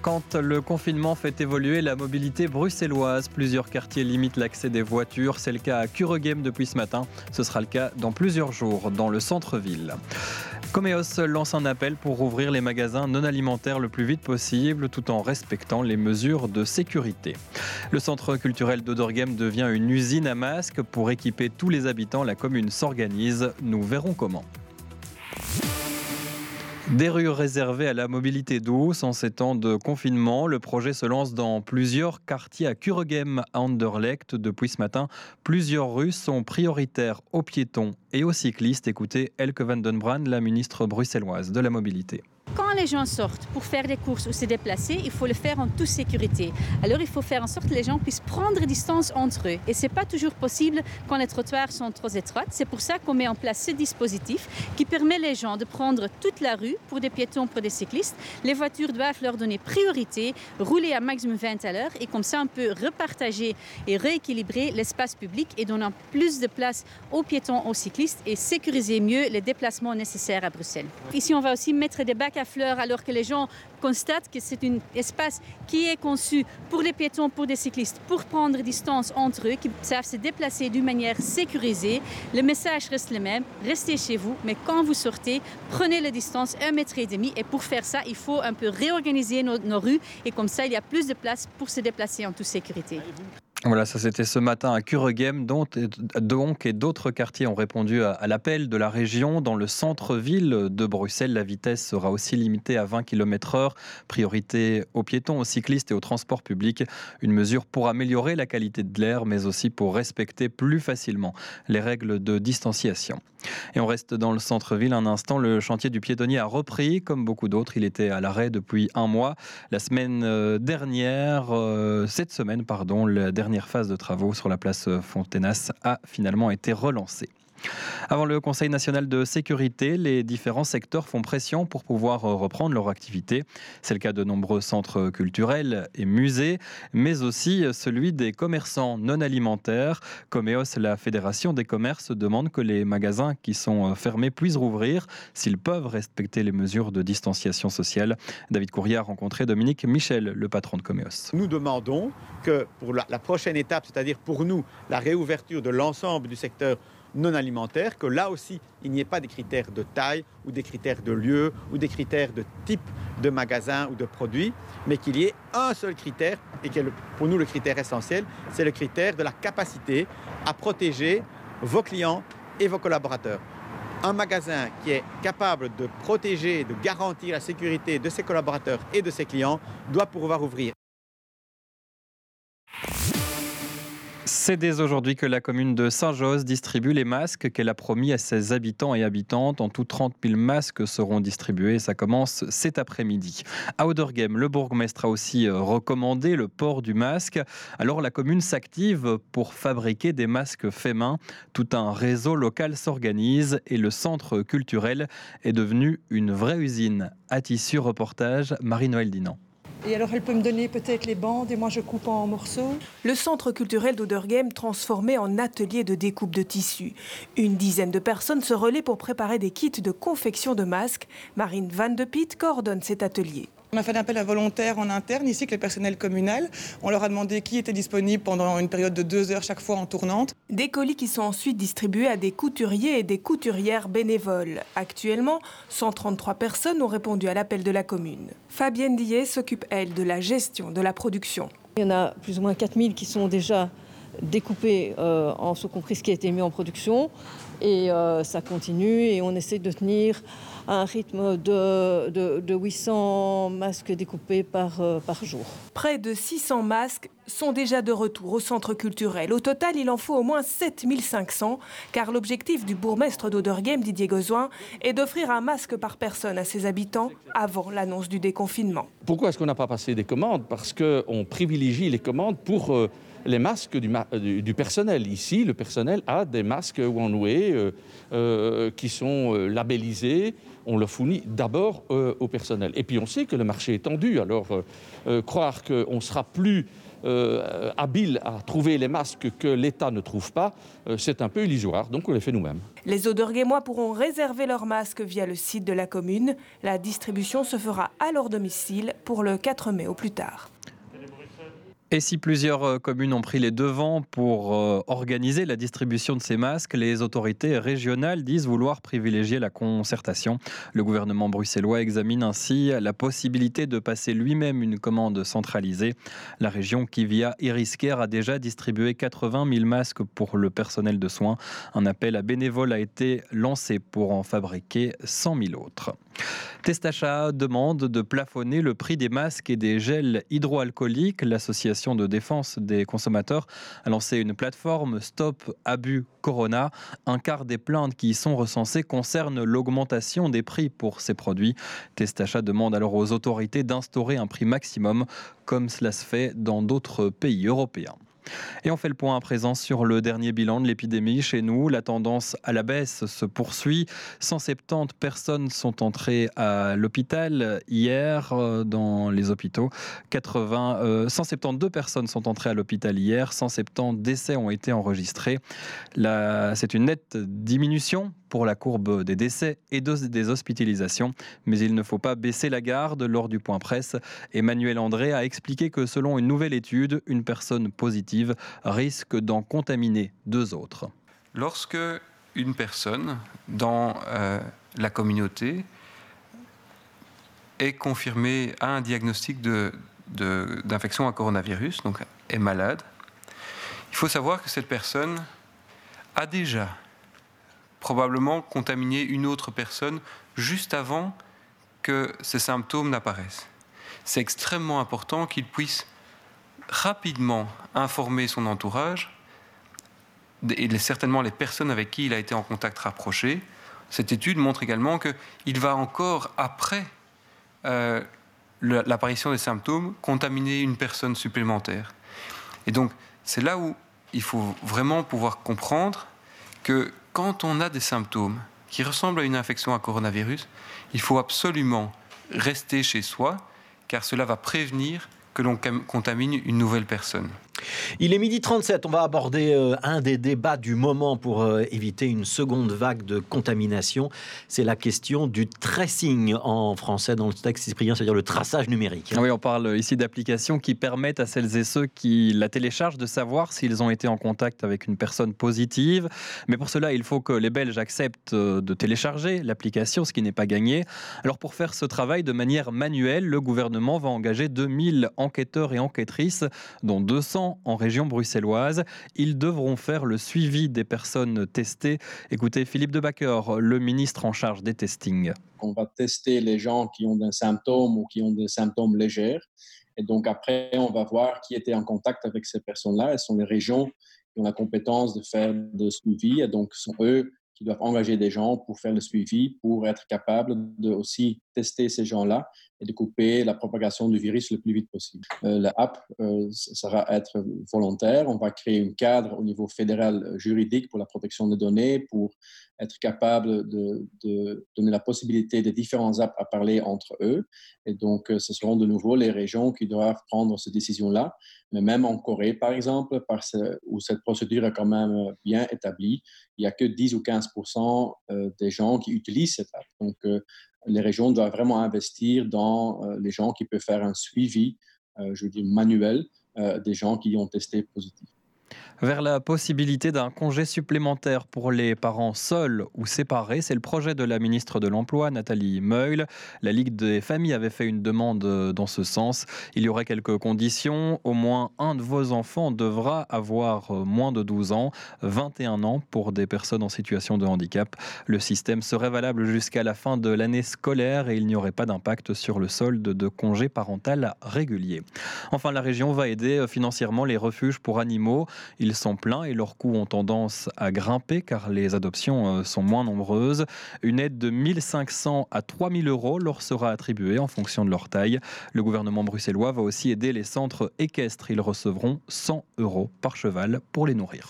Quand le confinement fait évoluer la mobilité bruxelloise, plusieurs quartiers limitent l'accès des voitures. C'est le cas à Kuregem depuis ce matin. Ce sera le cas dans plusieurs jours dans le centre-ville. Comeos lance un appel pour ouvrir les magasins non alimentaires le plus vite possible tout en respectant les mesures de sécurité. Le centre culturel d'Odorgem devient une usine à masques. Pour équiper tous les habitants, la commune s'organise. Nous verrons comment. Des rues réservées à la mobilité douce en ces temps de confinement. Le projet se lance dans plusieurs quartiers à Kuregem, à Anderlecht. Depuis ce matin, plusieurs rues sont prioritaires aux piétons et aux cyclistes. Écoutez Elke van den Brand, la ministre bruxelloise de la mobilité. Les gens sortent pour faire des courses ou se déplacer, il faut le faire en toute sécurité. Alors il faut faire en sorte que les gens puissent prendre distance entre eux. Et ce n'est pas toujours possible quand les trottoirs sont trop étroits. C'est pour ça qu'on met en place ce dispositif qui permet les gens de prendre toute la rue pour des piétons, pour des cyclistes. Les voitures doivent leur donner priorité, rouler à maximum 20 à l'heure et comme ça on peut repartager et rééquilibrer l'espace public et donner plus de place aux piétons, aux cyclistes et sécuriser mieux les déplacements nécessaires à Bruxelles. Ici on va aussi mettre des bacs à fleurs alors que les gens constatent que c'est un espace qui est conçu pour les piétons, pour des cyclistes, pour prendre distance entre eux, qui savent se déplacer d'une manière sécurisée. Le message reste le même, restez chez vous, mais quand vous sortez, prenez la distance, un mètre et demi. Et pour faire ça, il faut un peu réorganiser nos, nos rues et comme ça, il y a plus de place pour se déplacer en toute sécurité. Voilà, ça c'était ce matin à Kuregem, donc et d'autres quartiers ont répondu à, l'appel de la région. Dans le centre-ville de Bruxelles, la vitesse sera aussi limitée à 20 km/h. Priorité aux piétons, aux cyclistes et aux transports publics. Une mesure pour améliorer la qualité de l'air, mais aussi pour respecter plus facilement les règles de distanciation. Et on reste dans le centre-ville un instant. Le chantier du piétonnier a repris, comme beaucoup d'autres. Il était à l'arrêt depuis un mois. La semaine euh, dernière, euh, cette semaine, pardon, la dernière phase de travaux sur la place Fontenas a finalement été relancée. Avant le Conseil national de sécurité, les différents secteurs font pression pour pouvoir reprendre leur activité. C'est le cas de nombreux centres culturels et musées, mais aussi celui des commerçants non alimentaires. Comeos, la Fédération des commerces, demande que les magasins qui sont fermés puissent rouvrir s'ils peuvent respecter les mesures de distanciation sociale. David Courrier a rencontré Dominique Michel, le patron de Comeos. Nous demandons que pour la prochaine étape, c'est-à-dire pour nous la réouverture de l'ensemble du secteur non alimentaire, que là aussi, il n'y ait pas des critères de taille ou des critères de lieu ou des critères de type de magasin ou de produit, mais qu'il y ait un seul critère, et qui est pour nous le critère essentiel, c'est le critère de la capacité à protéger vos clients et vos collaborateurs. Un magasin qui est capable de protéger, de garantir la sécurité de ses collaborateurs et de ses clients doit pouvoir ouvrir. C'est dès aujourd'hui que la commune de Saint-Josse distribue les masques qu'elle a promis à ses habitants et habitantes. En tout, 30 000 masques seront distribués. Ça commence cet après-midi. À Odergem, le bourgmestre a aussi euh, recommandé le port du masque. Alors la commune s'active pour fabriquer des masques faits main. Tout un réseau local s'organise et le centre culturel est devenu une vraie usine. À tissu reportage, Marie-Noël Dinan. Et alors elle peut me donner peut-être les bandes et moi je coupe en morceaux. Le centre culturel d'Odergame transformé en atelier de découpe de tissus. Une dizaine de personnes se relaient pour préparer des kits de confection de masques. Marine Van de Pitt coordonne cet atelier. On a fait un appel à volontaires en interne ici avec le personnel communal. On leur a demandé qui était disponible pendant une période de deux heures chaque fois en tournante. Des colis qui sont ensuite distribués à des couturiers et des couturières bénévoles. Actuellement, 133 personnes ont répondu à l'appel de la commune. Fabienne Dillet s'occupe, elle, de la gestion de la production. Il y en a plus ou moins 4000 qui sont déjà découpés euh, en ce compris ce qui a été mis en production. Et euh, ça continue et on essaie de tenir un rythme de, de, 800 masques découpés par, euh, par jour. Près de 600 masques sont déjà de retour au centre culturel. Au total, il en faut au moins 7500, car l'objectif du bourgmestre d'Odergame, Didier Gozoin, est d'offrir un masque par personne à ses habitants avant l'annonce du déconfinement. Pourquoi est-ce qu'on n'a pas passé des commandes? Parce qu'on privilégie les commandes pour... Euh, les masques du, personnel. Ici, le personnel a des masques one-way euh, qui sont labellisés, on le fournit d'abord au personnel. Et puis on sait que le marché est tendu, alors croire qu'on sera plus euh, habiles à trouver les masques que l'État ne trouve pas, euh, c'est un peu illusoire, donc on les fait nous-mêmes. Les Auderguémois pourront réserver leurs masques via le site de la commune. La distribution se fera à leur domicile pour le 4 mai au plus tard. Et si plusieurs euh, communes ont pris les devants pour euh, organiser la distribution de ces masques, les autorités régionales disent vouloir privilégier la concertation. Le gouvernement bruxellois examine ainsi la possibilité de passer lui-même une commande centralisée. La région qui, via Iriscare, a déjà distribué 80 000 masques pour le personnel de soins. Un appel à bénévoles a été lancé pour en fabriquer 100 000 autres. Testacha demande de plafonner le prix des masques et des gels hydroalcooliques. L'association de défense des consommateurs a lancé une plateforme Stop Abus Corona. Un quart des plaintes qui y sont recensées concernent l'augmentation des prix pour ces produits. Testacha demande alors aux autorités d'instaurer un prix maximum comme cela se fait dans d'autres pays européens. Et on fait le point à présent sur le dernier bilan de l'épidémie chez nous. La tendance à la baisse se poursuit. 170 personnes sont entrées à l'hôpital hier euh, dans les hôpitaux. 80, 172 euh, personnes sont entrées à l'hôpital hier. 170 décès ont été enregistrés. C'est une nette diminution pour la courbe des décès et des hospitalisations. Mais il ne faut pas baisser la garde. Lors du point presse, Emmanuel André a expliqué que selon une nouvelle étude, une personne positive risque d'en contaminer deux autres. Lorsque une personne dans euh, la communauté est confirmée à un diagnostic d'infection à coronavirus, donc est malade, il faut savoir que cette personne a déjà probablement contaminer une autre personne juste avant que ces symptômes n'apparaissent. C'est extrêmement important qu'il puisse rapidement informer son entourage et certainement les personnes avec qui il a été en contact rapproché. Cette étude montre également qu'il va encore, après euh, l'apparition des symptômes, contaminer une personne supplémentaire. Et donc, c'est là où il faut vraiment pouvoir comprendre que quand on a des symptômes qui ressemblent à une infection à coronavirus, il faut absolument rester chez soi, car cela va prévenir que l'on contamine une nouvelle personne. Il est midi 37, on va aborder euh, un des débats du moment pour euh, éviter une seconde vague de contamination. C'est la question du tracing en français dans le texte cyprien, c'est-à-dire le traçage numérique. Oui, on parle ici d'applications qui permettent à celles et ceux qui la téléchargent de savoir s'ils ont été en contact avec une personne positive. Mais pour cela, il faut que les Belges acceptent euh, de télécharger l'application, ce qui n'est pas gagné. Alors pour faire ce travail de manière manuelle, le gouvernement va engager 2000 enquêteurs et enquêtrices, dont 200 en région bruxelloise. Ils devront faire le suivi des personnes testées. Écoutez Philippe de Backer, le ministre en charge des testings. On va tester les gens qui ont des symptômes ou qui ont des symptômes légers. Et donc après, on va voir qui était en contact avec ces personnes-là. Elles sont les régions qui ont la compétence de faire le suivi. Et donc, ce sont eux qui doivent engager des gens pour faire le suivi, pour être capables de aussi tester ces gens-là et de couper la propagation du virus le plus vite possible. Euh, L'app euh, sera être volontaire. On va créer un cadre au niveau fédéral euh, juridique pour la protection des données, pour être capable de, donner la possibilité des différents apps à parler entre eux. Et donc, ce seront de nouveau les régions qui doivent prendre cette décision-là. Mais même en Corée, par exemple, où cette procédure est quand même bien établie, il n'y a que 10 ou 15% des gens qui utilisent cette app. Donc, les régions doivent vraiment investir dans euh, les gens qui peuvent faire un suivi, euh, je veux dire manuel, euh, des gens qui ont testé positif vers la possibilité d'un congé supplémentaire pour les parents seuls ou séparés. C'est le projet de la ministre de l'Emploi, Nathalie Meul. La Ligue des familles avait fait une demande dans ce sens. Il y aurait quelques conditions. Au moins un de vos enfants devra avoir moins de 12 ans, 21 ans pour des personnes en situation de handicap. Le système serait valable jusqu'à la fin de l'année scolaire et il n'y aurait pas d'impact sur le solde de congés parental réguliers. Enfin, la région va aider financièrement les refuges pour animaux. Ils sont pleins et leurs coûts ont tendance à grimper car les adoptions euh, sont moins nombreuses. Une aide de 1500 à 3000 euros leur sera attribuée en fonction de leur taille. Le gouvernement bruxellois va aussi aider les centres équestres. Ils recevront 100 euros par cheval pour les nourrir.